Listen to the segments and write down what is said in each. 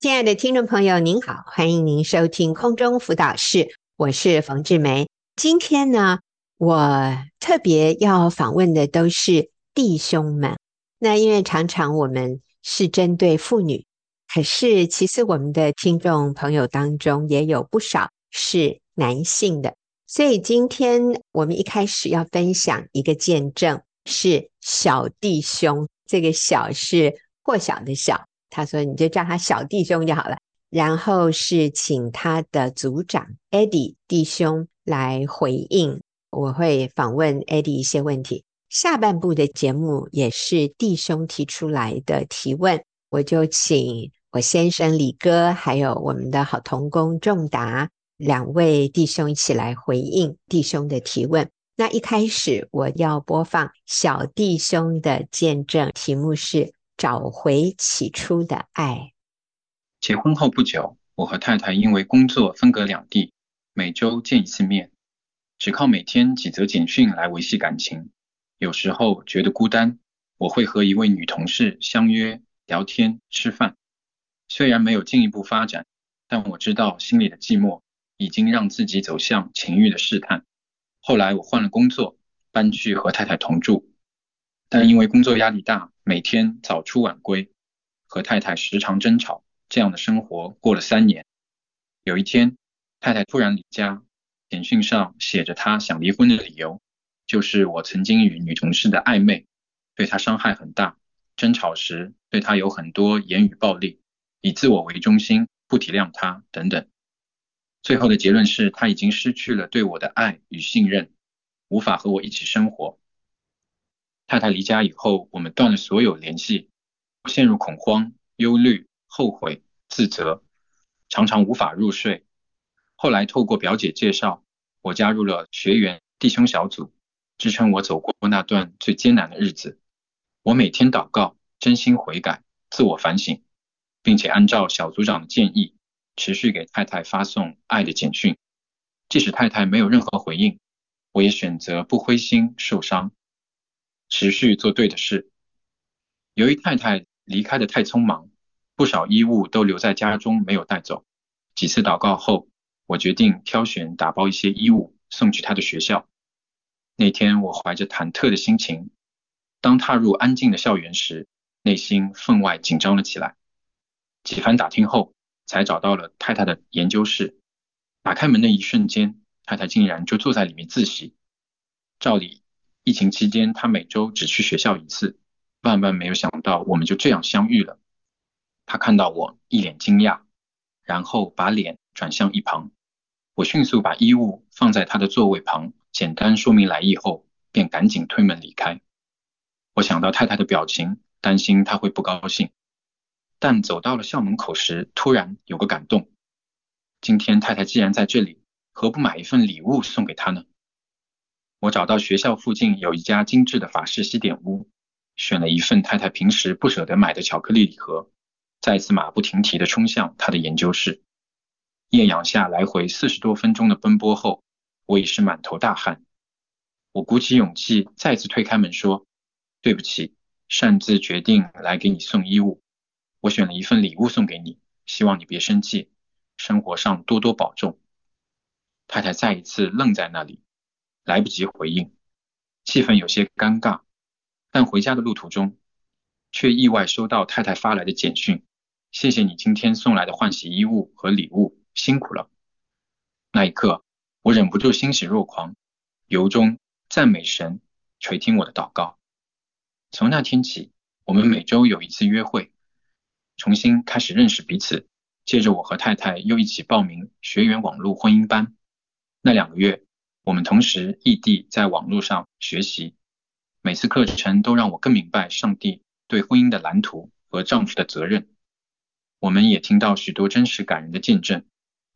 亲爱的听众朋友，您好，欢迎您收听空中辅导室，我是冯志梅。今天呢，我特别要访问的都是弟兄们。那因为常常我们是针对妇女，可是其实我们的听众朋友当中也有不少是男性的。所以今天我们一开始要分享一个见证，是小弟兄。这个小是或小的小，他说你就叫他小弟兄就好了。然后是请他的组长 Eddie 弟兄来回应，我会访问 Eddie 一些问题。下半部的节目也是弟兄提出来的提问，我就请我先生李哥，还有我们的好同工仲达。两位弟兄一起来回应弟兄的提问。那一开始我要播放小弟兄的见证，题目是“找回起初的爱”。结婚后不久，我和太太因为工作分隔两地，每周见一次面，只靠每天几则简讯来维系感情。有时候觉得孤单，我会和一位女同事相约聊天吃饭。虽然没有进一步发展，但我知道心里的寂寞。已经让自己走向情欲的试探。后来我换了工作，搬去和太太同住，但因为工作压力大，每天早出晚归，和太太时常争吵，这样的生活过了三年。有一天，太太突然离家，简讯上写着她想离婚的理由，就是我曾经与女同事的暧昧，对她伤害很大，争吵时对她有很多言语暴力，以自我为中心，不体谅她等等。最后的结论是他已经失去了对我的爱与信任，无法和我一起生活。太太离家以后，我们断了所有联系，陷入恐慌、忧虑、后悔、自责，常常无法入睡。后来透过表姐介绍，我加入了学员弟兄小组，支撑我走过那段最艰难的日子。我每天祷告，真心悔改，自我反省，并且按照小组长的建议。持续给太太发送爱的简讯，即使太太没有任何回应，我也选择不灰心受伤，持续做对的事。由于太太离开的太匆忙，不少衣物都留在家中没有带走。几次祷告后，我决定挑选打包一些衣物送去她的学校。那天我怀着忐忑的心情，当踏入安静的校园时，内心分外紧张了起来。几番打听后，才找到了太太的研究室，打开门的一瞬间，太太竟然就坐在里面自习。照理，疫情期间他每周只去学校一次，万万没有想到我们就这样相遇了。他看到我一脸惊讶，然后把脸转向一旁。我迅速把衣物放在他的座位旁，简单说明来意后，便赶紧推门离开。我想到太太的表情，担心她会不高兴。但走到了校门口时，突然有个感动。今天太太既然在这里，何不买一份礼物送给她呢？我找到学校附近有一家精致的法式西点屋，选了一份太太平时不舍得买的巧克力礼盒，再次马不停蹄地冲向她的研究室。艳阳下来回四十多分钟的奔波后，我已是满头大汗。我鼓起勇气再次推开门说：“对不起，擅自决定来给你送衣物。”我选了一份礼物送给你，希望你别生气，生活上多多保重。太太再一次愣在那里，来不及回应，气氛有些尴尬。但回家的路途中，却意外收到太太发来的简讯：“谢谢你今天送来的换洗衣物和礼物，辛苦了。”那一刻，我忍不住欣喜若狂，由衷赞美神垂听我的祷告。从那天起，我们每周有一次约会。重新开始认识彼此，接着我和太太又一起报名学员网络婚姻班。那两个月，我们同时异地在网络上学习，每次课程都让我更明白上帝对婚姻的蓝图和丈夫的责任。我们也听到许多真实感人的见证，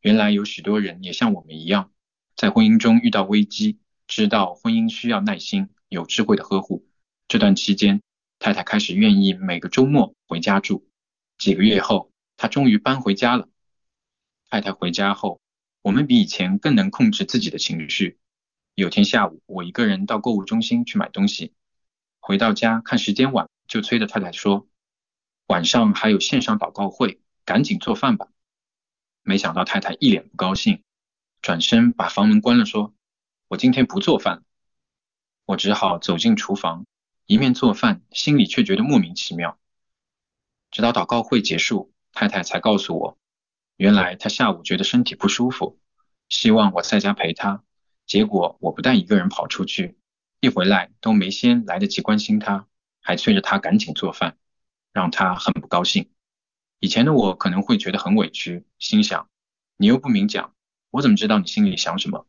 原来有许多人也像我们一样，在婚姻中遇到危机，知道婚姻需要耐心、有智慧的呵护。这段期间，太太开始愿意每个周末回家住。几个月后，她终于搬回家了。太太回家后，我们比以前更能控制自己的情绪。有天下午，我一个人到购物中心去买东西，回到家看时间晚，就催着太太说：“晚上还有线上祷告会，赶紧做饭吧。”没想到太太一脸不高兴，转身把房门关了，说：“我今天不做饭。”我只好走进厨房，一面做饭，心里却觉得莫名其妙。直到祷告会结束，太太才告诉我，原来他下午觉得身体不舒服，希望我在家陪他。结果我不但一个人跑出去，一回来都没先来得及关心他，还催着他赶紧做饭，让他很不高兴。以前的我可能会觉得很委屈，心想你又不明讲，我怎么知道你心里想什么？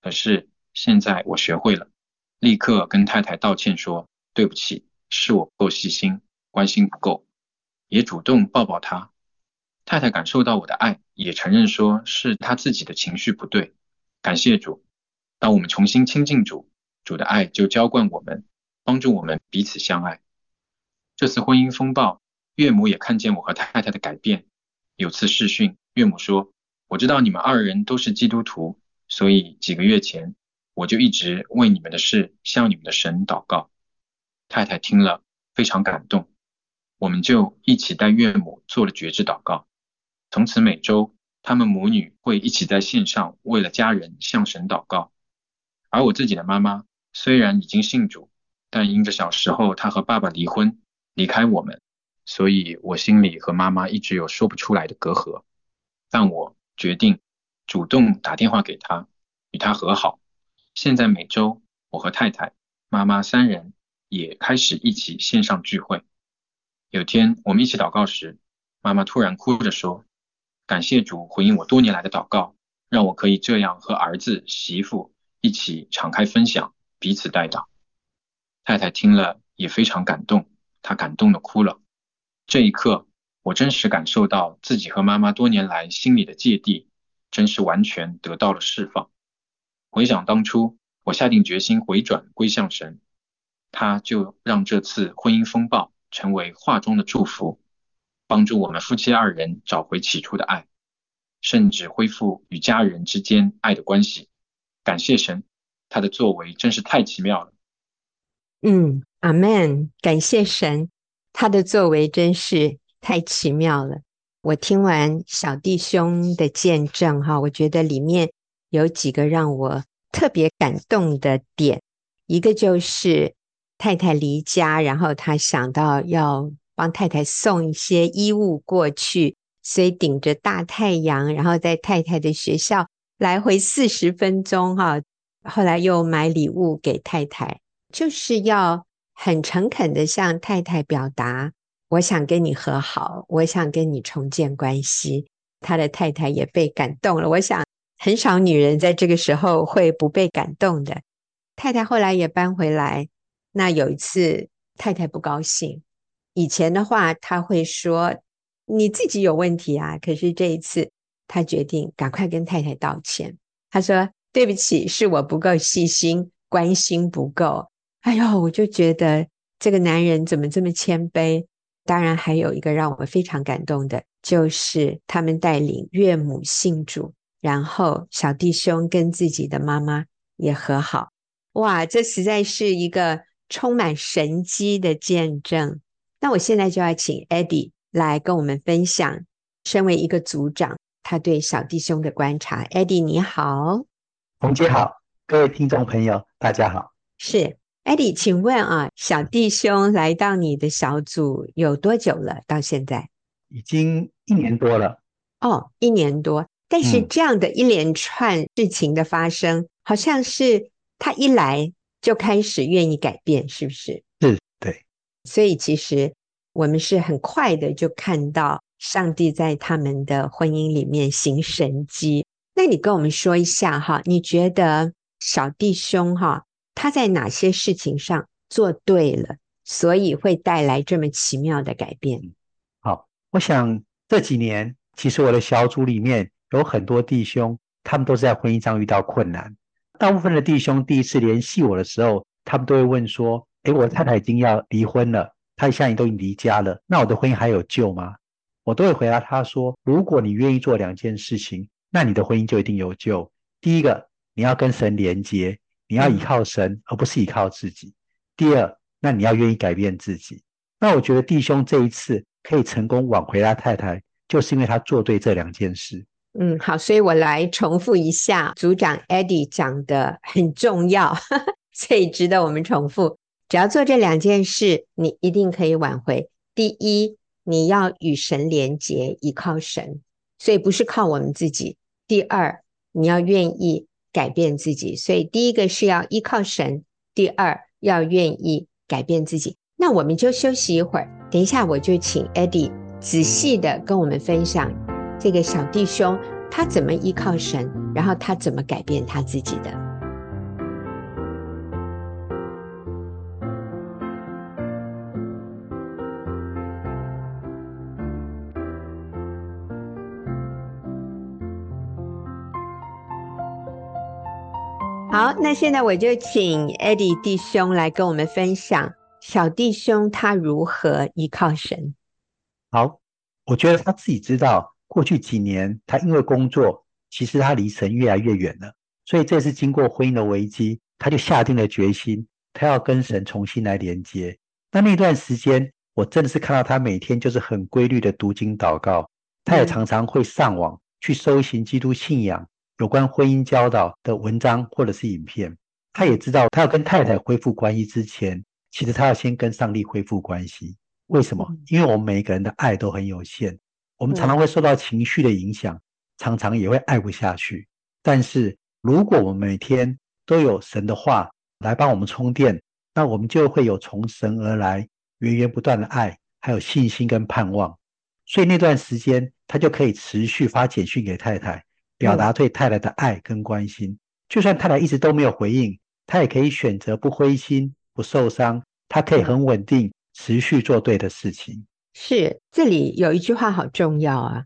可是现在我学会了。立刻跟太太道歉说：“对不起，是我不够细心，关心不够。”也主动抱抱她。太太感受到我的爱，也承认说是她自己的情绪不对。感谢主，当我们重新亲近主，主的爱就浇灌我们，帮助我们彼此相爱。这次婚姻风暴，岳母也看见我和太太的改变。有次试训，岳母说：“我知道你们二人都是基督徒，所以几个月前。”我就一直为你们的事向你们的神祷告。太太听了非常感动，我们就一起带岳母做了决志祷告。从此每周他们母女会一起在线上为了家人向神祷告。而我自己的妈妈虽然已经信主，但因着小时候她和爸爸离婚离开我们，所以我心里和妈妈一直有说不出来的隔阂。但我决定主动打电话给她，与她和好。现在每周，我和太太、妈妈三人也开始一起线上聚会。有天我们一起祷告时，妈妈突然哭着说：“感谢主回应我多年来的祷告，让我可以这样和儿子、媳妇一起敞开分享，彼此代祷。”太太听了也非常感动，她感动的哭了。这一刻，我真实感受到自己和妈妈多年来心里的芥蒂，真是完全得到了释放。回想当初，我下定决心回转归向神，他就让这次婚姻风暴成为话中的祝福，帮助我们夫妻二人找回起初的爱，甚至恢复与家人之间爱的关系。感谢神，他的作为真是太奇妙了。嗯，阿门。感谢神，他的作为真是太奇妙了。我听完小弟兄的见证，哈，我觉得里面。有几个让我特别感动的点，一个就是太太离家，然后他想到要帮太太送一些衣物过去，所以顶着大太阳，然后在太太的学校来回四十分钟哈。后来又买礼物给太太，就是要很诚恳的向太太表达，我想跟你和好，我想跟你重建关系。他的太太也被感动了，我想。很少女人在这个时候会不被感动的。太太后来也搬回来。那有一次，太太不高兴。以前的话，他会说：“你自己有问题啊。”可是这一次，他决定赶快跟太太道歉。他说：“对不起，是我不够细心，关心不够。”哎呦，我就觉得这个男人怎么这么谦卑？当然，还有一个让我非常感动的，就是他们带领岳母信主。然后小弟兄跟自己的妈妈也和好，哇，这实在是一个充满神迹的见证。那我现在就要请 Eddie 来跟我们分享，身为一个组长，他对小弟兄的观察。Eddie 你好，红姐好，各位听众朋友大家好。是 Eddie，请问啊，小弟兄来到你的小组有多久了？到现在已经一年多了。哦，一年多。但是这样的一连串事情的发生，嗯、好像是他一来就开始愿意改变，是不是？是，对。所以其实我们是很快的就看到上帝在他们的婚姻里面行神迹。那你跟我们说一下哈，你觉得小弟兄哈，他在哪些事情上做对了，所以会带来这么奇妙的改变？好，我想这几年其实我的小组里面。有很多弟兄，他们都是在婚姻上遇到困难。大部分的弟兄第一次联系我的时候，他们都会问说：“诶，我的太太已经要离婚了，她现在都已经离家了，那我的婚姻还有救吗？”我都会回答她说：“如果你愿意做两件事情，那你的婚姻就一定有救。第一个，你要跟神连接，你要依靠神，而不是依靠自己。第二，那你要愿意改变自己。那我觉得弟兄这一次可以成功挽回他太太，就是因为他做对这两件事。嗯，好，所以我来重复一下组长 Eddie 讲的很重要，所以值得我们重复。只要做这两件事，你一定可以挽回。第一，你要与神连结，依靠神，所以不是靠我们自己。第二，你要愿意改变自己，所以第一个是要依靠神，第二要愿意改变自己。那我们就休息一会儿，等一下我就请 Eddie 仔细的跟我们分享这个小弟兄他怎么依靠神，然后他怎么改变他自己的。好，那现在我就请 Eddie 弟兄来跟我们分享小弟兄他如何依靠神。好，我觉得他自己知道，过去几年他因为工作，其实他离神越来越远了。所以这次经过婚姻的危机，他就下定了决心，他要跟神重新来连接。那那段时间，我真的是看到他每天就是很规律的读经祷告，他也常常会上网去搜寻基督信仰。有关婚姻教导的文章或者是影片，他也知道，他要跟太太恢复关系之前，其实他要先跟上帝恢复关系。为什么？因为我们每一个人的爱都很有限，我们常常会受到情绪的影响，常常也会爱不下去。但是，如果我们每天都有神的话来帮我们充电，那我们就会有从神而来源源不断的爱，还有信心跟盼望。所以那段时间，他就可以持续发简讯给太太。表达对太太的爱跟关心，就算太太一直都没有回应，他也可以选择不灰心、不受伤，他可以很稳定、持续做对的事情。是，这里有一句话好重要啊，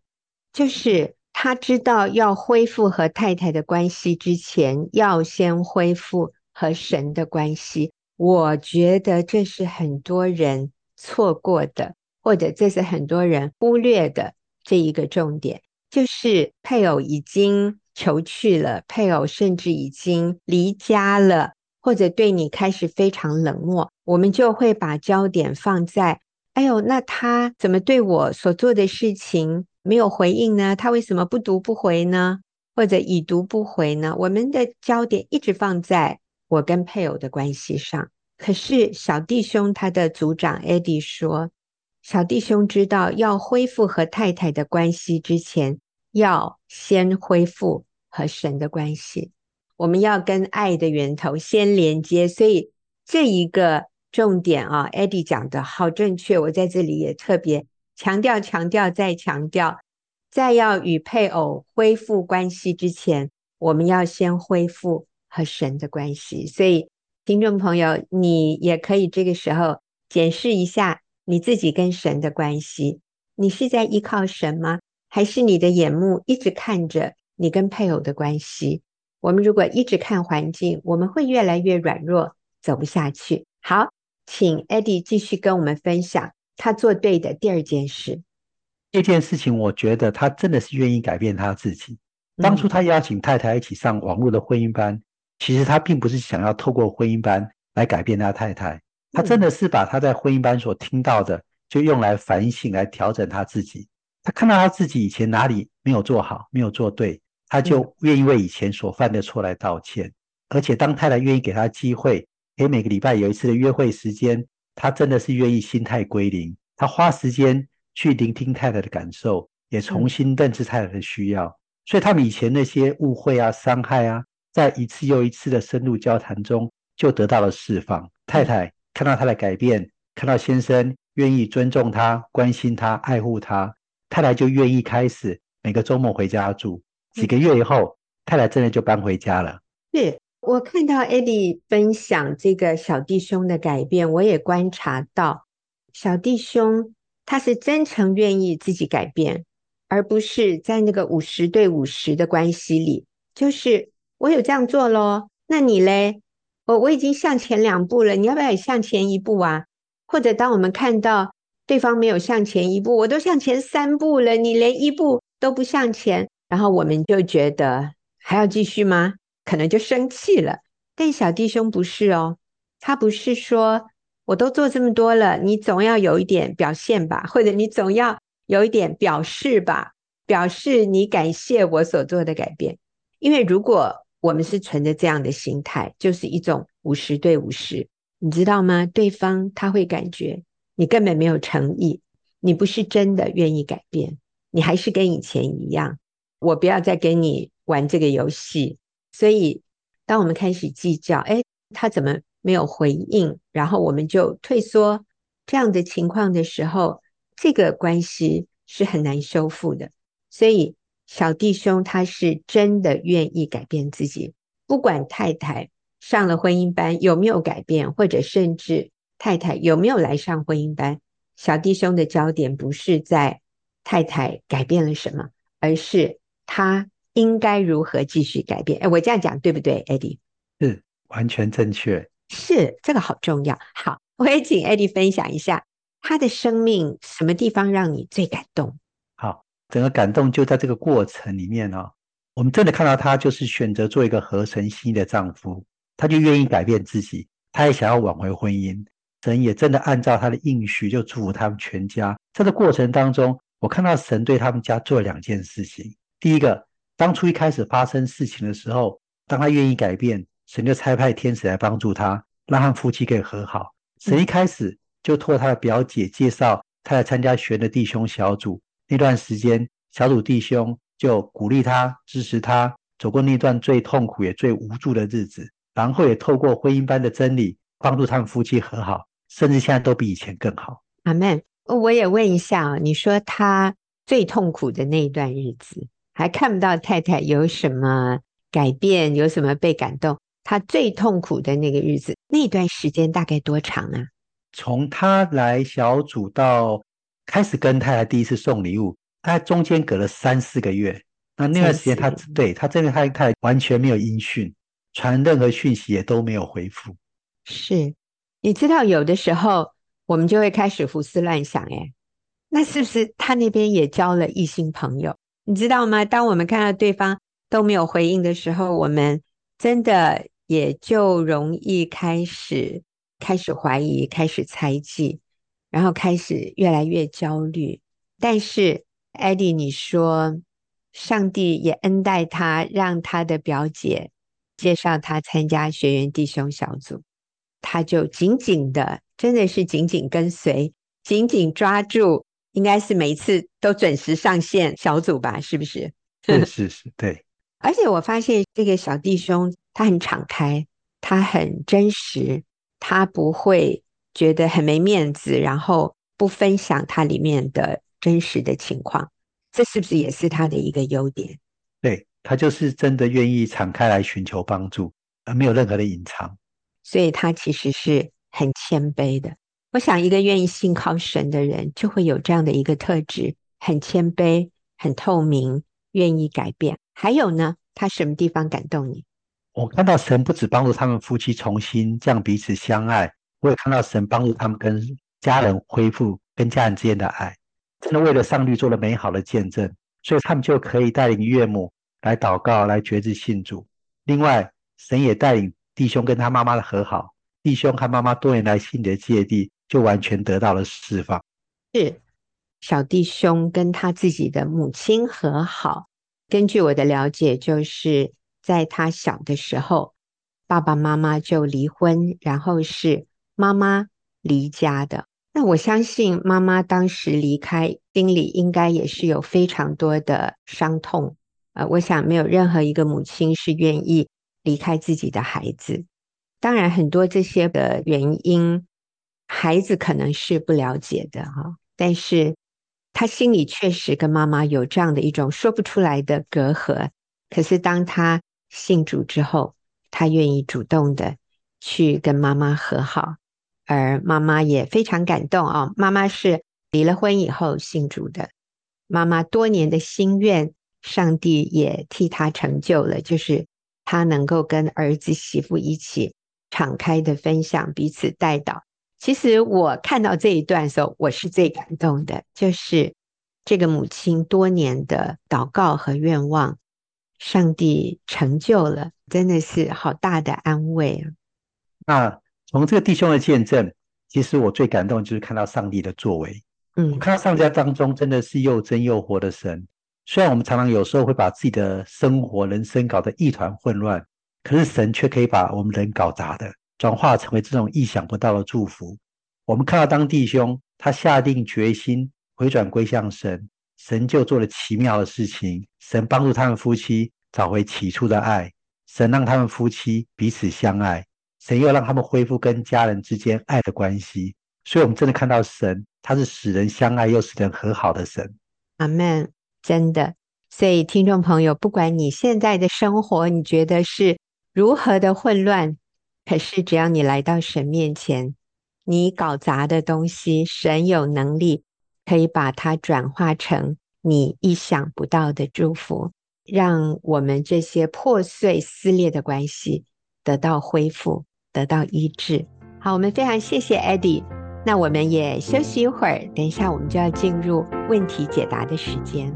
就是他知道要恢复和太太的关系之前，要先恢复和神的关系。我觉得这是很多人错过的，或者这是很多人忽略的这一个重点。就是配偶已经求去了，配偶甚至已经离家了，或者对你开始非常冷漠，我们就会把焦点放在：哎呦，那他怎么对我所做的事情没有回应呢？他为什么不读不回呢？或者已读不回呢？我们的焦点一直放在我跟配偶的关系上。可是小弟兄他的组长 Eddie 说，小弟兄知道要恢复和太太的关系之前。要先恢复和神的关系，我们要跟爱的源头先连接，所以这一个重点啊，Eddie 讲的好正确，我在这里也特别强调、强调再强调，在要与配偶恢复关系之前，我们要先恢复和神的关系。所以，听众朋友，你也可以这个时候检视一下你自己跟神的关系，你是在依靠神吗？还是你的眼目一直看着你跟配偶的关系。我们如果一直看环境，我们会越来越软弱，走不下去。好，请 Eddie 继续跟我们分享他做对的第二件事。这件事情，我觉得他真的是愿意改变他自己。当初他邀请太太一起上网络的婚姻班，其实他并不是想要透过婚姻班来改变他太太，他真的是把他在婚姻班所听到的，就用来反省、来调整他自己。他看到他自己以前哪里没有做好，没有做对，他就愿意为以前所犯的错来道歉。而且当太太愿意给他机会，给每个礼拜有一次的约会时间，他真的是愿意心态归零。他花时间去聆听太太的感受，也重新认知太太的需要。所以他们以前那些误会啊、伤害啊，在一次又一次的深入交谈中，就得到了释放。太太看到他的改变，看到先生愿意尊重他、关心他、爱护他。太太就愿意开始每个周末回家住。几个月以后，太太真的就搬回家了。是我看到 Eddie 分享这个小弟兄的改变，我也观察到小弟兄他是真诚愿意自己改变，而不是在那个五十对五十的关系里，就是我有这样做咯，那你嘞？我我已经向前两步了，你要不要也向前一步啊？或者当我们看到。对方没有向前一步，我都向前三步了，你连一步都不向前，然后我们就觉得还要继续吗？可能就生气了。但小弟兄不是哦，他不是说我都做这么多了，你总要有一点表现吧，或者你总要有一点表示吧，表示你感谢我所做的改变。因为如果我们是存着这样的心态，就是一种五十对五十，你知道吗？对方他会感觉你根本没有诚意，你不是真的愿意改变，你还是跟以前一样。我不要再跟你玩这个游戏。所以，当我们开始计较，哎，他怎么没有回应？然后我们就退缩，这样的情况的时候，这个关系是很难修复的。所以。小弟兄他是真的愿意改变自己，不管太太上了婚姻班有没有改变，或者甚至太太有没有来上婚姻班，小弟兄的焦点不是在太太改变了什么，而是他应该如何继续改变。哎，我这样讲对不对，Eddie？是完全正确，是这个好重要。好，我也请 Eddie 分享一下他的生命什么地方让你最感动。整个感动就在这个过程里面哦，我们真的看到他就是选择做一个合神心意的丈夫，他就愿意改变自己，他也想要挽回婚姻，神也真的按照他的应许就祝福他们全家。在这过程当中，我看到神对他们家做了两件事情。第一个，当初一开始发生事情的时候，当他愿意改变，神就差派天使来帮助他，让他夫妻可以和好。神一开始就托他的表姐介绍他来参加学的弟兄小组。那段时间，小组弟兄就鼓励他、支持他走过那段最痛苦也最无助的日子，然后也透过婚姻般的真理帮助他们夫妻和好，甚至现在都比以前更好。阿门。我也问一下啊，你说他最痛苦的那一段日子，还看不到太太有什么改变，有什么被感动？他最痛苦的那个日子，那段时间大概多长啊？从他来小组到。开始跟太太第一次送礼物，大概中间隔了三四个月。那那段时间他，他对他真的太太完全没有音讯，传任何讯息也都没有回复。是，你知道有的时候我们就会开始胡思乱想，哎，那是不是他那边也交了异性朋友？你知道吗？当我们看到对方都没有回应的时候，我们真的也就容易开始开始怀疑，开始猜忌。然后开始越来越焦虑，但是艾迪，你说上帝也恩待他，让他的表姐介绍他参加学员弟兄小组，他就紧紧的，真的是紧紧跟随，紧紧抓住，应该是每一次都准时上线小组吧？是不是？是是是，对。而且我发现这个小弟兄他很敞开，他很真实，他不会。觉得很没面子，然后不分享它里面的真实的情况，这是不是也是他的一个优点？对，他就是真的愿意敞开来寻求帮助，而没有任何的隐藏，所以他其实是很谦卑的。我想，一个愿意信靠神的人，就会有这样的一个特质：很谦卑、很透明、愿意改变。还有呢，他什么地方感动你？我看到神不止帮助他们夫妻重新这样彼此相爱。我也看到神帮助他们跟家人恢复跟家人之间的爱，真的为了上帝做了美好的见证，所以他们就可以带领岳母来祷告，来决志信主。另外，神也带领弟兄跟他妈妈的和好，弟兄和妈妈多年来心里的芥蒂就完全得到了释放。是小弟兄跟他自己的母亲和好，根据我的了解，就是在他小的时候，爸爸妈妈就离婚，然后是。妈妈离家的，那我相信妈妈当时离开，心里应该也是有非常多的伤痛。呃，我想没有任何一个母亲是愿意离开自己的孩子。当然，很多这些的原因，孩子可能是不了解的哈，但是他心里确实跟妈妈有这样的一种说不出来的隔阂。可是当他信主之后，他愿意主动的去跟妈妈和好。而妈妈也非常感动啊！妈妈是离了婚以后信主的，妈妈多年的心愿，上帝也替她成就了，就是她能够跟儿子媳妇一起敞开的分享，彼此代祷。其实我看到这一段的时候，我是最感动的，就是这个母亲多年的祷告和愿望，上帝成就了，真的是好大的安慰啊！啊。从这个弟兄的见证，其实我最感动就是看到上帝的作为。嗯，我看到上家当中真的是又真又活的神。虽然我们常常有时候会把自己的生活、人生搞得一团混乱，可是神却可以把我们人搞砸的转化成为这种意想不到的祝福。我们看到当弟兄他下定决心回转归向神，神就做了奇妙的事情。神帮助他们夫妻找回起初的爱，神让他们夫妻彼此相爱，神又让他们恢复跟家人之间爱的关系。所以，我们真的看到神，他是使人相爱又使人和好的神。阿门。真的，所以听众朋友，不管你现在的生活你觉得是如何的混乱，可是只要你来到神面前，你搞砸的东西，神有能力可以把它转化成你意想不到的祝福，让我们这些破碎撕裂的关系得到恢复，得到医治。好，我们非常谢谢 Eddie，那我们也休息一会儿，等一下我们就要进入问题解答的时间。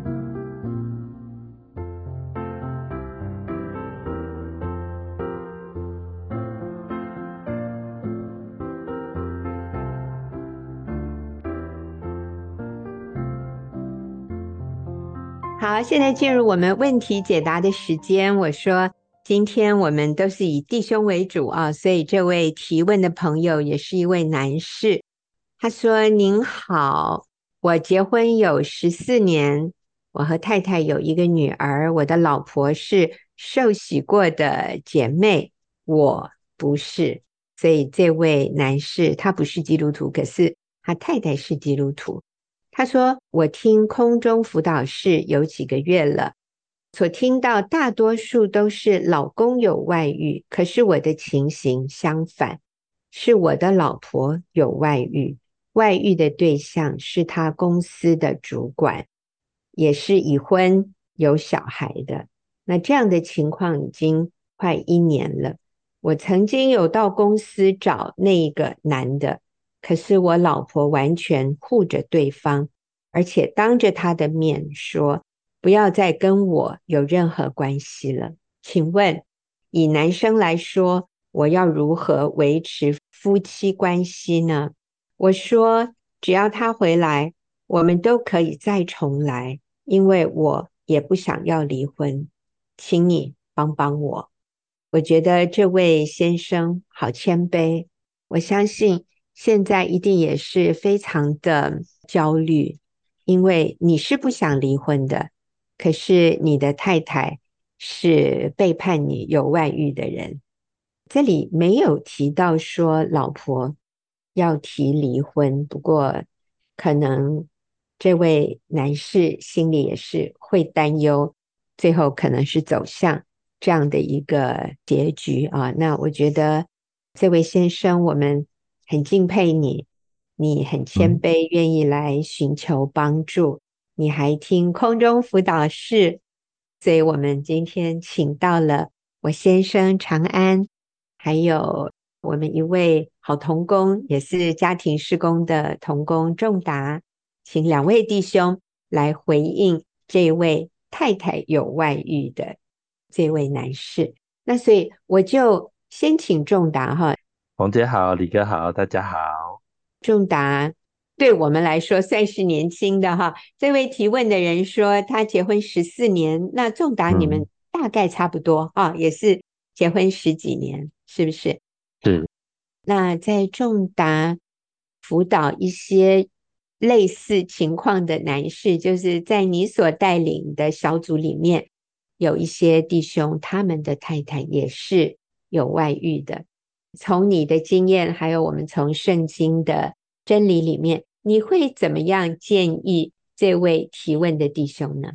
好，现在进入我们问题解答的时间。我说，今天我们都是以弟兄为主啊，所以这位提问的朋友也是一位男士。他说：“您好，我结婚有十四年，我和太太有一个女儿，我的老婆是受洗过的姐妹，我不是。所以这位男士他不是基督徒，可是他太太是基督徒。”他说：“我听空中辅导室有几个月了，所听到大多数都是老公有外遇，可是我的情形相反，是我的老婆有外遇，外遇的对象是他公司的主管，也是已婚有小孩的。那这样的情况已经快一年了。我曾经有到公司找那一个男的。”可是我老婆完全护着对方，而且当着他的面说不要再跟我有任何关系了。请问，以男生来说，我要如何维持夫妻关系呢？我说，只要他回来，我们都可以再重来，因为我也不想要离婚。请你帮帮我。我觉得这位先生好谦卑，我相信。现在一定也是非常的焦虑，因为你是不想离婚的，可是你的太太是背叛你、有外遇的人。这里没有提到说老婆要提离婚，不过可能这位男士心里也是会担忧，最后可能是走向这样的一个结局啊。那我觉得这位先生，我们。很敬佩你，你很谦卑，愿意来寻求帮助。你还听空中辅导室，所以我们今天请到了我先生长安，还有我们一位好童工，也是家庭施工的童工仲达，请两位弟兄来回应这位太太有外遇的这位男士。那所以我就先请仲达哈。冯姐好，李哥好，大家好。仲达对我们来说算是年轻的哈。这位提问的人说他结婚十四年，那仲达你们大概差不多啊、也是结婚十几年，是不是？是。那在仲达辅导一些类似情况的男士，就是在你所带领的小组里面，有一些弟兄，他们的太太也是有外遇的。从你的经验，还有我们从圣经的真理里面，你会怎么样建议这位提问的弟兄呢？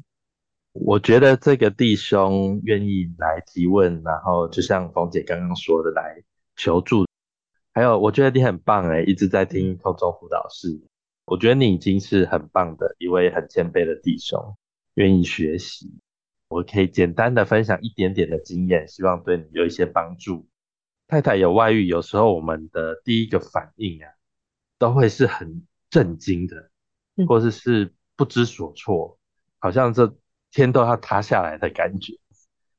我觉得这个弟兄愿意来提问，然后就像冯姐刚刚说的来求助，还有我觉得你很棒诶，一直在听空中辅导室，我觉得你已经是很棒的一位很谦卑的弟兄，愿意学习。我可以简单的分享一点点的经验，希望对你有一些帮助。太太有外遇，有时候我们的第一个反应啊，都会是很震惊的，或者是，是不知所措，好像这天都要塌下来的感觉。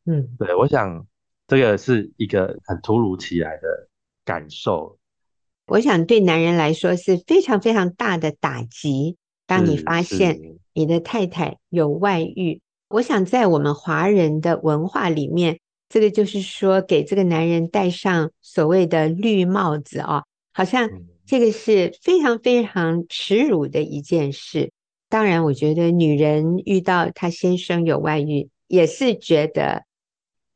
嗯，对，我想这个是一个很突如其来的感受。我想对男人来说是非常非常大的打击，当你发现你的太太有外遇，我想在我们华人的文化里面，这个就是说给这个男人戴上所谓的绿帽子啊，好像这个是非常非常耻辱的一件事。当然，我觉得女人遇到她先生有外遇，也是觉得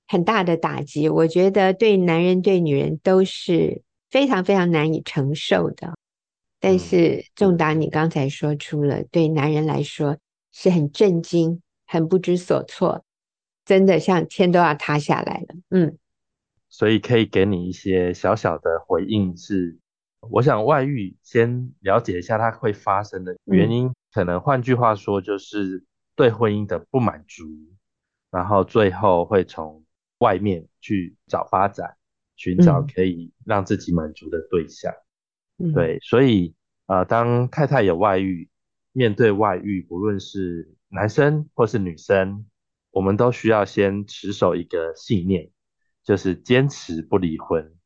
很大的打击。我觉得对男人对女人都是非常非常难以承受的。但是仲达，你刚才说出了，对男人来说是很震惊、很不知所措，真的像天都要塌下来了。嗯，所以可以给你一些小小的回应是，我想外遇先了解一下它会发生的原因。嗯可能换句话说，就是对婚姻的不满足，然后最后会从外面去找发展，寻找可以让自己满足的对象。嗯、对，所以呃，当太太有外遇，面对外遇，不论是男生或是女生，我们都需要先持守一个信念，就是坚持不离婚，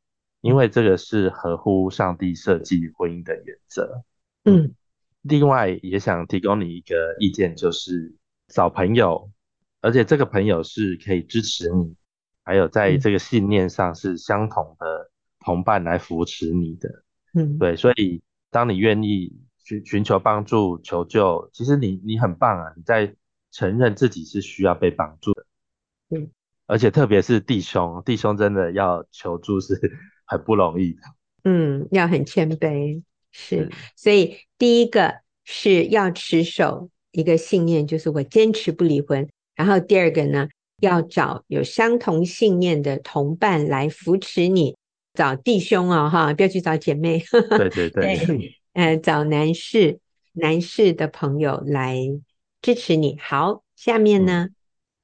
因为这个是合乎上帝设计婚姻的原则。嗯。另外也想提供你一个意见，就是找朋友，而且这个朋友是可以支持你，还有在这个信念上是相同的同伴来扶持你的。嗯，对，所以当你愿意去寻求帮助、求救，其实你你很棒啊，你在承认自己是需要被帮助的。嗯，而且特别是弟兄，弟兄真的要求助是很不容易的。嗯，要很谦卑。是，所以第一个是要持守一个信念，就是我坚持不离婚。然后第二个呢，要找有相同信念的同伴来扶持你，找弟兄哦，哈，不要去找姐妹。对对对，对，呃，找男士、男士的朋友来支持你。好，下面呢，嗯，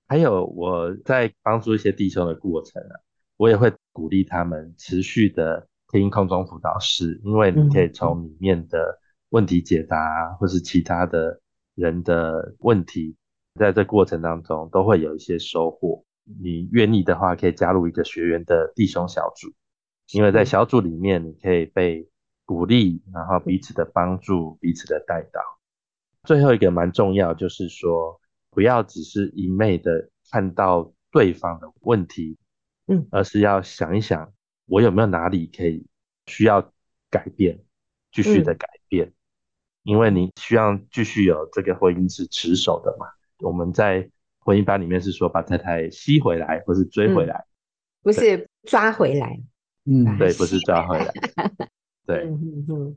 还有我在帮助一些弟兄的过程啊，我也会鼓励他们持续的。听空中辅导室，因为你可以从里面的问题解答，嗯、或是其他的人的问题，在这过程当中都会有一些收获。你愿意的话，可以加入一个学员的弟兄小组，因为在小组里面你可以被鼓励，然后彼此的帮助，彼此的带导。最后一个蛮重要，就是说不要只是一昧的看到对方的问题，嗯，而是要想一想。我有没有哪里可以需要改变，继续的改变？嗯、因为你需要继续有这个婚姻是持守的嘛。我们在婚姻班里面是说把太太吸回来，或是追回来，嗯、不是抓回来。嗯，对，不是抓回来。对，嗯嗯。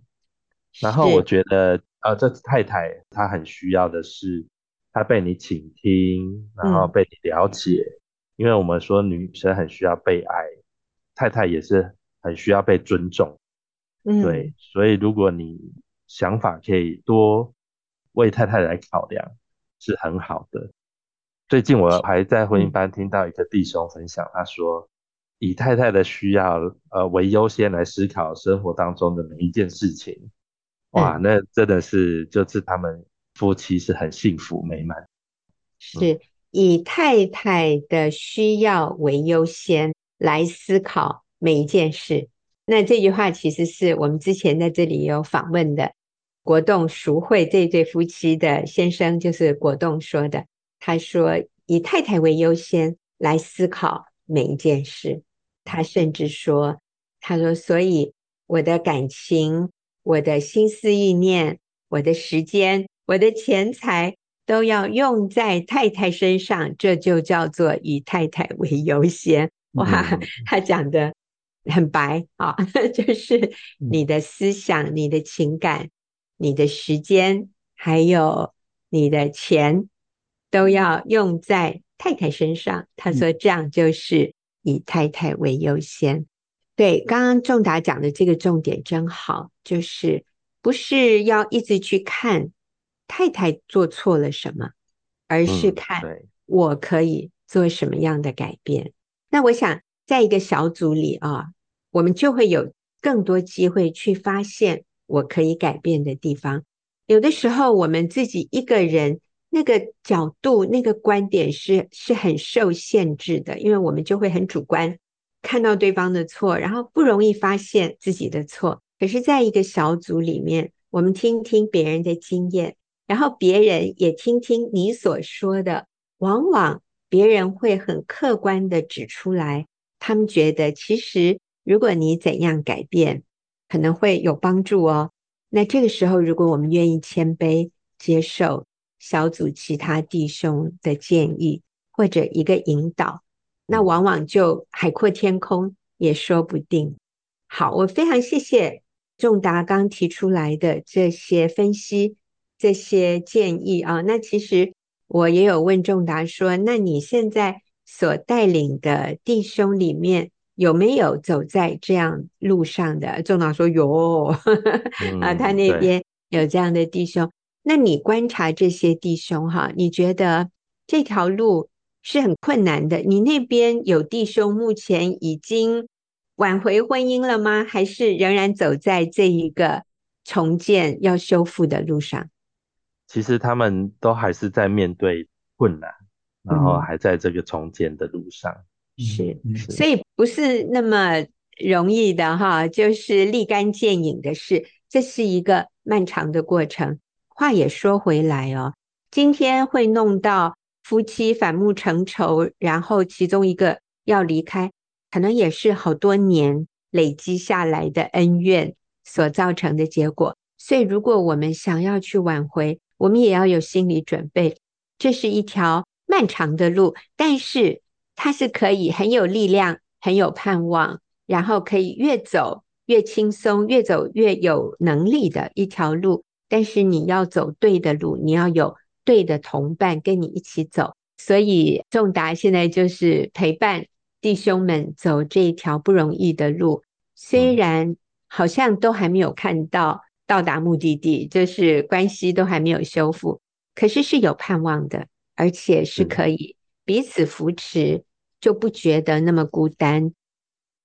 然后我觉得，呃，这太太她很需要的是，她被你倾听，然后被你了解。嗯、因为我们说女生很需要被爱。太太也是很需要被尊重，嗯，对，所以如果你想法可以多为太太来考量，是很好的。最近我还在婚姻班听到一个弟兄分享，他说以太太的需要呃为优先来思考生活当中的每一件事情，哇，那真的是就是他们夫妻是很幸福美满，是以太太的需要为优先。来思考每一件事。那这句话其实是我们之前在这里有访问的国栋淑慧这对夫妻的先生，就是国栋说的。他说以太太为优先来思考每一件事。他甚至说，他说所以我的感情、我的心思意念、我的时间、我的钱财都要用在太太身上，这就叫做以太太为优先。哇，他讲的很白啊，就是你的思想、你的情感、你的时间，还有你的钱，都要用在太太身上。他说这样就是以太太为优先。对，刚刚仲达讲的这个重点真好，就是不是要一直去看太太做错了什么，而是看我可以做什么样的改变。那我想，在一个小组里啊，我们就会有更多机会去发现我可以改变的地方。有的时候，我们自己一个人那个角度、那个观点是是很受限制的，因为我们就会很主观，看到对方的错，然后不容易发现自己的错。可是，在一个小组里面，我们听听别人的经验，然后别人也听听你所说的，往往别人会很客观的指出来，他们觉得其实如果你怎样改变，可能会有帮助哦。那这个时候，如果我们愿意谦卑接受小组其他弟兄的建议或者一个引导，那往往就海阔天空也说不定。好，我非常谢谢仲达刚提出来的这些分析、这些建议啊。那其实我也有问仲达说，那你现在所带领的弟兄里面，有没有走在这样路上的？仲达说有，啊，他那边有这样的弟兄。那你观察这些弟兄哈，你觉得这条路是很困难的？你那边有弟兄目前已经挽回婚姻了吗？还是仍然走在这一个重建要修复的路上？其实他们都还是在面对困难，然后还在这个重建的路上。嗯、是，是，所以不是那么容易的哈，就是立竿见影的事。这是一个漫长的过程。话也说回来哦，今天会弄到夫妻反目成仇，然后其中一个要离开。可能也是好多年累积下来的恩怨所造成的结果，所以如果我们想要去挽回，我们也要有心理准备。这是一条漫长的路，但是它是可以很有力量、很有盼望，然后可以越走越轻松、越走越有能力的一条路。但是你要走对的路，你要有对的同伴跟你一起走。所以仲达现在就是陪伴。弟兄们走这一条不容易的路，虽然好像都还没有看到到达目的地，就是关系都还没有修复，可是是有盼望的，而且是可以彼此扶持，就不觉得那么孤单，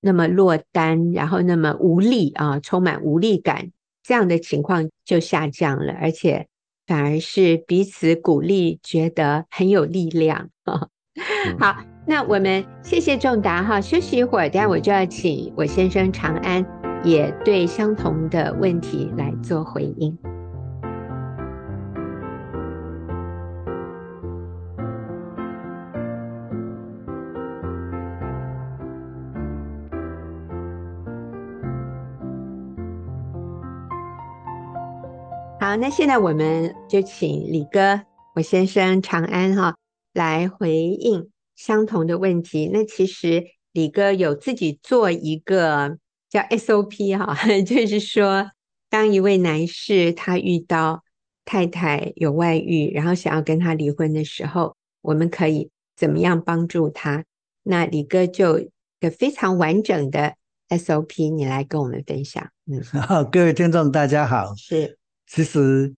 那么落单，然后那么无力啊，充满无力感，这样的情况就下降了，而且反而是彼此鼓励，觉得很有力量。好。那我们谢谢仲达哈，休息一会儿，等下我就要请我先生长安也对相同的问题来做回应。好，那现在我们就请李哥，我先生长安哈来回应。相同的问题，那其实李哥有自己做一个叫 SOP 哈，就是说，当一位男士他遇到太太有外遇，然后想要跟他离婚的时候，我们可以怎么样帮助他？那李哥就一个非常完整的 SOP，你来跟我们分享。嗯，好，各位听众大家好。是，其实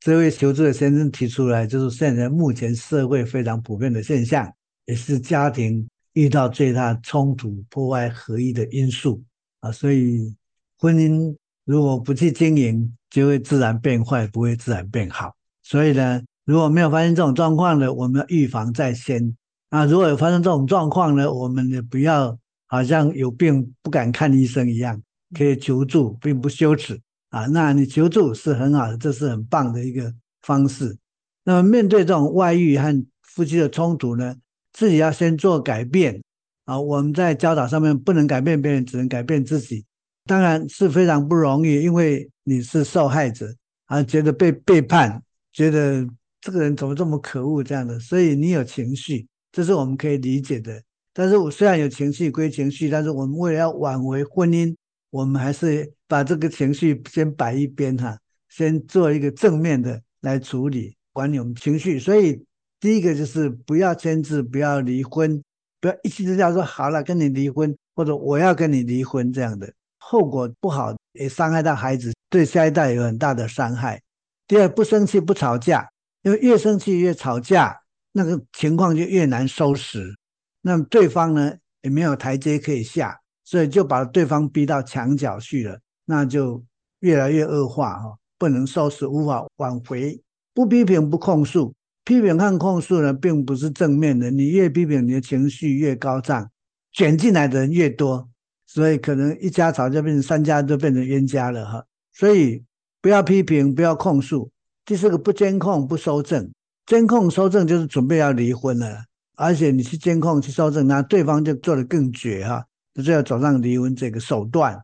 这位求助的先生提出来，就是现在目前社会非常普遍的现象。也是家庭遇到最大冲突、破坏合一的因素啊，所以婚姻如果不去经营，就会自然变坏，不会自然变好。所以呢，如果没有发生这种状况呢，我们要预防在先啊。如果有发生这种状况呢，我们也不要好像有病不敢看医生一样，可以求助，并不羞耻啊。那你求助是很好的，这是很棒的一个方式。那么面对这种外遇和夫妻的冲突呢，自己要先做改变啊！我们在教导上面不能改变别人，只能改变自己。当然是非常不容易，因为你是受害者啊，觉得被背叛，觉得这个人怎么这么可恶这样的，所以你有情绪，这是我们可以理解的。但是我虽然有情绪归情绪，但是我们为了要挽回婚姻，我们还是把这个情绪先摆一边哈，先做一个正面的来处理管理我们情绪，所以。第一个就是不要签字，不要离婚，不要一气之下说好了跟你离婚，或者我要跟你离婚这样的，后果不好，也伤害到孩子，对下一代有很大的伤害。第二，不生气不吵架，因为越生气越吵架，那个情况就越难收拾。那么对方呢也没有台阶可以下，所以就把对方逼到墙角去了，那就越来越恶化哈，不能收拾，无法挽回。不批评不控诉。批评和控诉呢，并不是正面的。你越批评，你的情绪越高涨，卷进来的人越多，所以可能一家吵架变成三家都变成冤家了哈。所以不要批评，不要控诉，第四个不监控不收证，监控收证就是准备要离婚了，而且你去监控去收证，那对方就做得更绝哈，就是要走上离婚这个手段，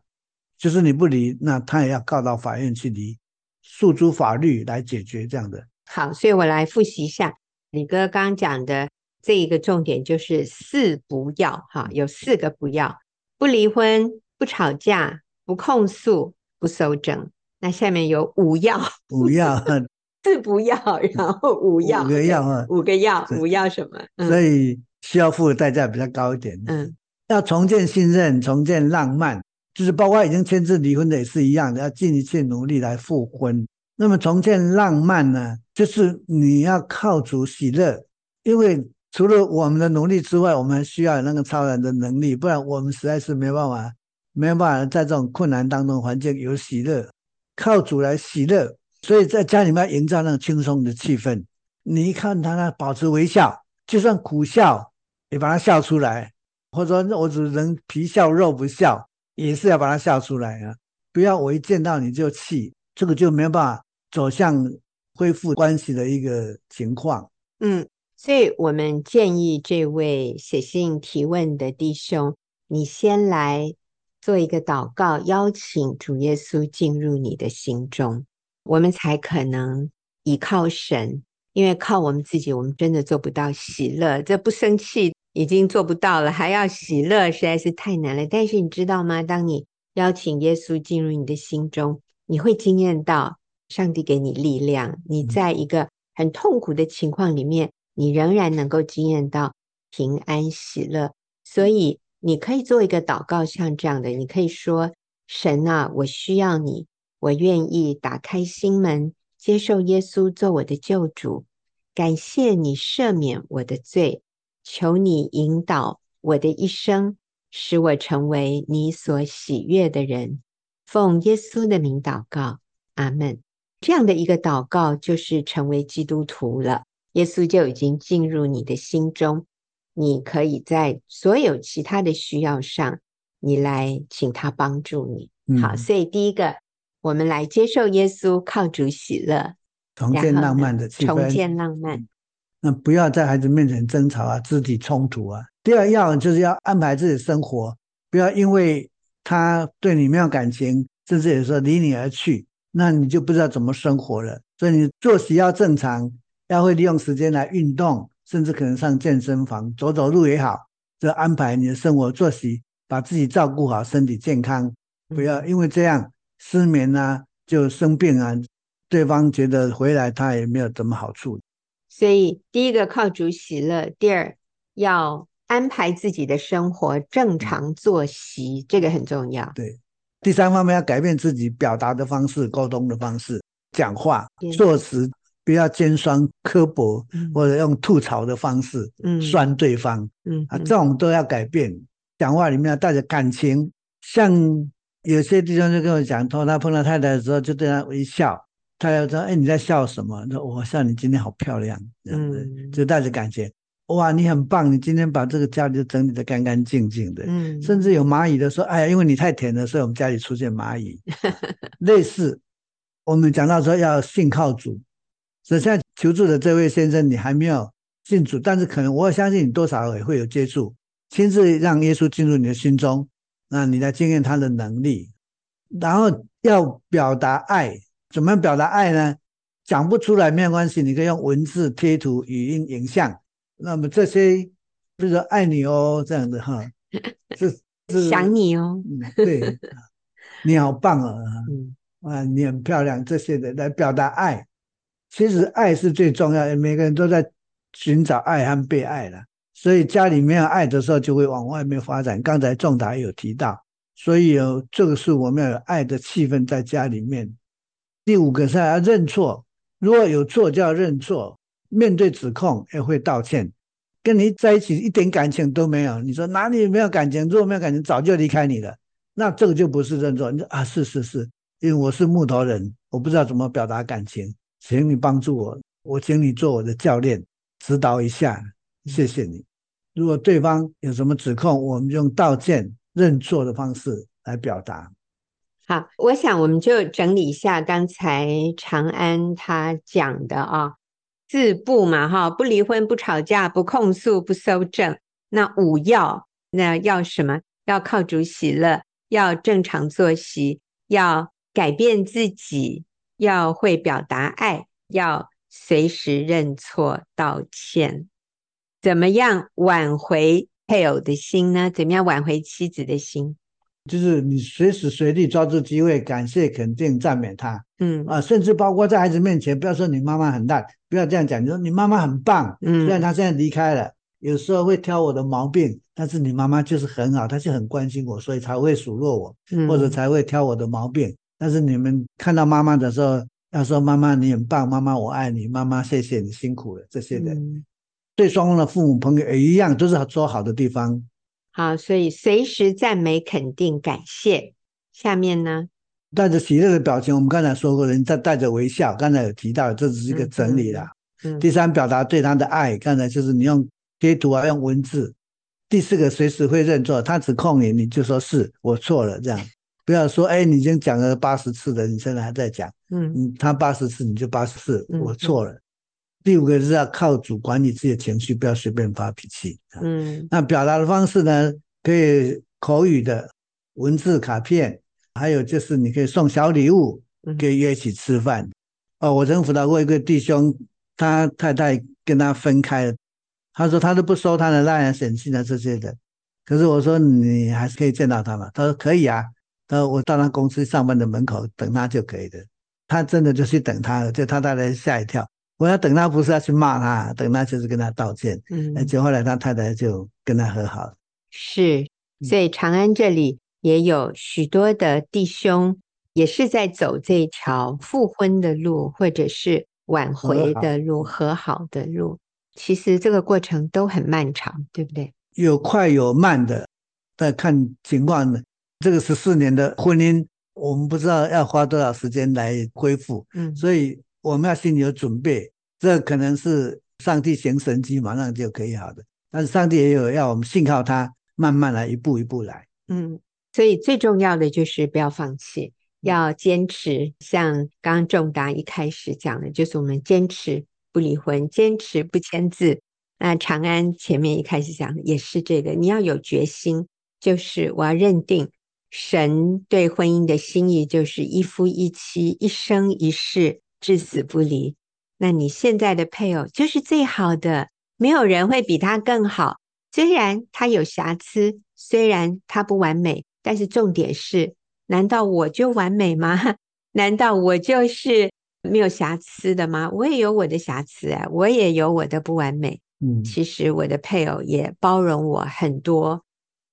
就是你不离，那他也要告到法院去离，诉诸法律来解决这样的。好，所以我来复习一下李哥刚刚讲的这一个重点，就是四不要哈，有四个不要：不离婚、不吵架、不控诉、不搜证。那下面有五要，五要，四不要，然后五要，五个要啊，五个要，五要什么？嗯、所以需要付的代价比较高一点。嗯，要重建信任，重建浪漫，就是包括已经签字离婚的也是一样的，要尽一切努力来复婚。那么重建浪漫呢，就是你要靠主喜乐，因为除了我们的努力之外，我们还需要那个超然的能力，不然我们实在是没办法，没有办法在这种困难当中环境有喜乐。靠主来喜乐，所以在家里面营造那种轻松的气氛。你一看他那保持微笑，就算苦笑也把他笑出来，或者说我只能皮笑肉不笑，也是要把他笑出来啊！不要我一见到你就气，这个就没有办法走向恢复关系的一个情况。嗯，所以我们建议这位写信提问的弟兄，你先来。做一个祷告，邀请主耶稣进入你的心中，我们才可能依靠神。因为靠我们自己，我们真的做不到喜乐。这不生气已经做不到了，还要喜乐，实在是太难了。但是你知道吗？当你邀请耶稣进入你的心中，你会惊艳到上帝给你力量。你在一个很痛苦的情况里面，你仍然能够经验到平安喜乐。所以。你可以做一个祷告，像这样的，你可以说：“神啊，我需要你，我愿意打开心门，接受耶稣做我的救主。感谢你赦免我的罪，求你引导我的一生，使我成为你所喜悦的人。奉耶稣的名祷告，阿门。”这样的一个祷告，就是成为基督徒了，耶稣就已经进入你的心中。你可以在所有其他的需要上，你来请他帮助你。嗯、好，所以第一个，我们来接受耶稣，靠主喜乐，重建浪漫的气氛，重建浪漫。那不要在孩子面前争吵啊，肢体冲突啊。第二要就是要安排自己的生活，不要因为他对你没有感情，甚至有时候离你而去，那你就不知道怎么生活了。所以你作息要正常，要会利用时间来运动。甚至可能上健身房走走路也好，就安排你的生活作息，把自己照顾好，身体健康，不要因为这样失眠啊，就生病啊，对方觉得回来他也没有什么好处。所以第一个靠主喜乐，第二要安排自己的生活正常作息，这个很重要。对，第三方面要改变自己表达的方式、沟通的方式、讲话、措辞。不要尖酸刻薄，或者用吐槽的方式，嗯，酸对方，嗯，嗯啊，这种都要改变。讲话里面要带着感情，像有些弟兄就跟我讲，说他碰到太太的时候，就对他微笑，太太说：“哎，你在笑什么？”说：“我笑你今天好漂亮。”嗯，就带着感情。哇，你很棒，你今天把这个家里就整理的干干净净的。嗯，甚至有蚂蚁的说：“哎呀，因为你太甜了，所以我们家里出现蚂蚁。”类似，我们讲到说要信靠主。所以现在求助的这位先生，你还没有信主，但是可能我相信你多少也会有接触，亲自让耶稣进入你的心中，那你来经验他的能力，然后要表达爱，怎么样表达爱呢？讲不出来没有关系，你可以用文字、贴图、语音、影像，那么这些，比如说爱你哦这样的哈，是是想你哦，嗯，对，你好棒啊，嗯，啊，你很漂亮，这些的来表达爱。其实爱是最重要的，每个人都在寻找爱和被爱了。所以家里没有爱的时候，就会往外面发展。刚才仲达有提到，所以有这个是我们要有爱的气氛在家里面。第五个是要认错，如果有错就要认错，面对指控也会道歉。跟你在一起一点感情都没有，你说哪里没有感情？如果没有感情，早就离开你了。那这个就不是认错。你说啊，是是是，因为我是木头人，我不知道怎么表达感情。请你帮助我，我请你做我的教练，指导一下，谢谢你。如果对方有什么指控，我们用道歉、认错的方式来表达。好，我想我们就整理一下刚才长安他讲的啊，四不嘛哈，不离婚、不吵架、不控诉、不搜证。那五要，那要什么？要靠主喜乐，要正常作息，要改变自己，要会表达爱，要随时认错道歉。怎么样挽回配偶的心呢？怎么样挽回妻子的心？就是你随时随地抓住机会，感谢、肯定、赞美他，嗯。啊，甚至包括在孩子面前，不要说你妈妈很烂，不要这样讲，你说你妈妈很棒，嗯，虽然她现在离开了，有时候会挑我的毛病，但是你妈妈就是很好，她就很关心我，所以才会数落我，嗯，或者才会挑我的毛病。但是你们看到妈妈的时候，要说妈妈你很棒，妈妈我爱你，妈妈谢谢你辛苦了，这些的，嗯，对双方的父母朋友也一样，都是说好的地方。好，所以随时赞美、肯定、感谢。下面呢，带着喜乐的表情。我们刚才说过，人在带着微笑。刚才有提到，这只是一个整理啦。嗯。第三，表达对他的爱。刚才就是你用贴图啊，用文字。第四个，随时会认错。他指控你，你就说是我错了，这样不要说哎，你已经讲了八十次了，你现在还在讲。嗯嗯，他八十次，你就八十次，我错了。嗯第五个是要靠主管理自己的情绪，不要随便发脾气。嗯，那表达的方式呢？可以口语的文字卡片，还有就是你可以送小礼物，可以约一起吃饭。嗯、哦，我曾辅导过一个弟兄，他太太跟他分开了，他说他都不收他的赖啊、短信啊这些的。可是我说你还是可以见到他嘛？他说可以啊。他说我到他公司上班的门口等他就可以的。他真的就去等他了，就他太太吓一跳。我要等他，不是要去骂他，等他就是跟他道歉。嗯，而且后来他太太就跟他和好。是，所以长安这里也有许多的弟兄，也是在走这条复婚的路，或者是挽回的路、和好的路。其实这个过程都很漫长，对不对？有快有慢的，但看情况的。这个十四年的婚姻，我们不知道要花多少时间来恢复。嗯，所以。我们要心里有准备，这可能是上帝行神迹，马上就可以好的。但是上帝也有要我们信靠他，慢慢来，一步一步来。嗯，所以最重要的就是不要放弃，要坚持。像刚刚仲达一开始讲的，就是我们坚持不离婚，坚持不签字。那长安前面一开始讲的也是这个，你要有决心，就是我要认定神对婚姻的心意，就是一夫一妻，一生一世。至死不离，那你现在的配偶就是最好的，没有人会比他更好。虽然他有瑕疵，虽然他不完美，但是重点是，难道我就完美吗？难道我就是没有瑕疵的吗？我也有我的瑕疵啊，我也有我的不完美。嗯，其实我的配偶也包容我很多，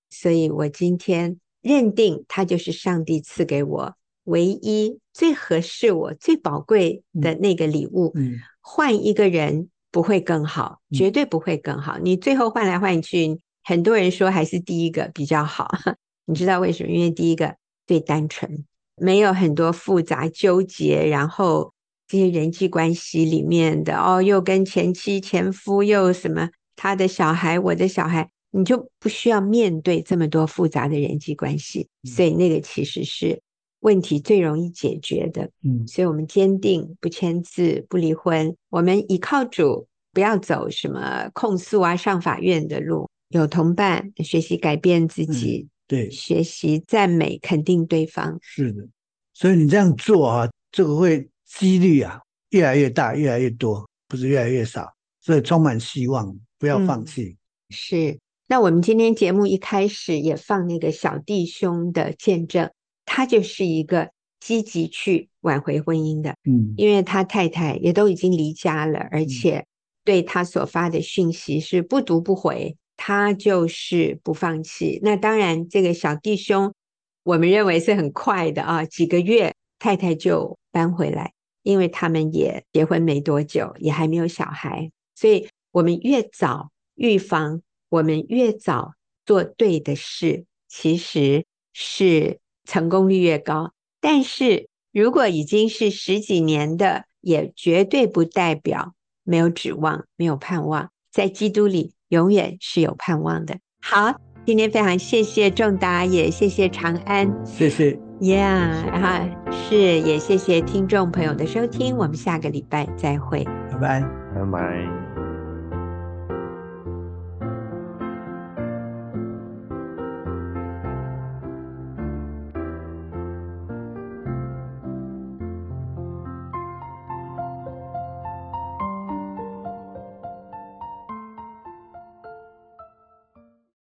所以我今天认定他就是上帝赐给我唯一。最合适我最宝贵的那个礼物，嗯，换一个人不会更好，嗯，绝对不会更好。你最后换来换去，很多人说还是第一个比较好。你知道为什么？因为第一个最单纯，没有很多复杂纠结，然后这些人际关系里面的哦，又跟前妻、前夫又什么他的小孩、我的小孩，你就不需要面对这么多复杂的人际关系。所以那个其实是。问题最容易解决的，嗯，所以我们坚定不签字、不离婚。我们依靠主，不要走什么控诉啊、上法院的路。有同伴，学习改变自己，嗯、对，学习赞美、肯定对方。是的，所以你这样做啊，这个会几率啊越来越大、越来越多，不是越来越少。所以充满希望，不要放弃。嗯、是。那我们今天节目一开始也放那个小弟兄的见证。他就是一个积极去挽回婚姻的，嗯，因为他太太也都已经离家了，而且对他所发的讯息是不读不回，他就是不放弃。那当然，这个小弟兄我们认为是很快的啊，几个月太太就搬回来，因为他们也结婚没多久，也还没有小孩，所以我们越早预防，我们越早做对的事，其实是。成功率越高，但是如果已经是十几年的，也绝对不代表没有指望、没有盼望。在基督里，永远是有盼望的。好，今天非常谢谢仲达，也谢谢长安，谢谢。Yeah，然后是也谢谢听众朋友的收听，我们下个礼拜再会，拜拜，拜拜。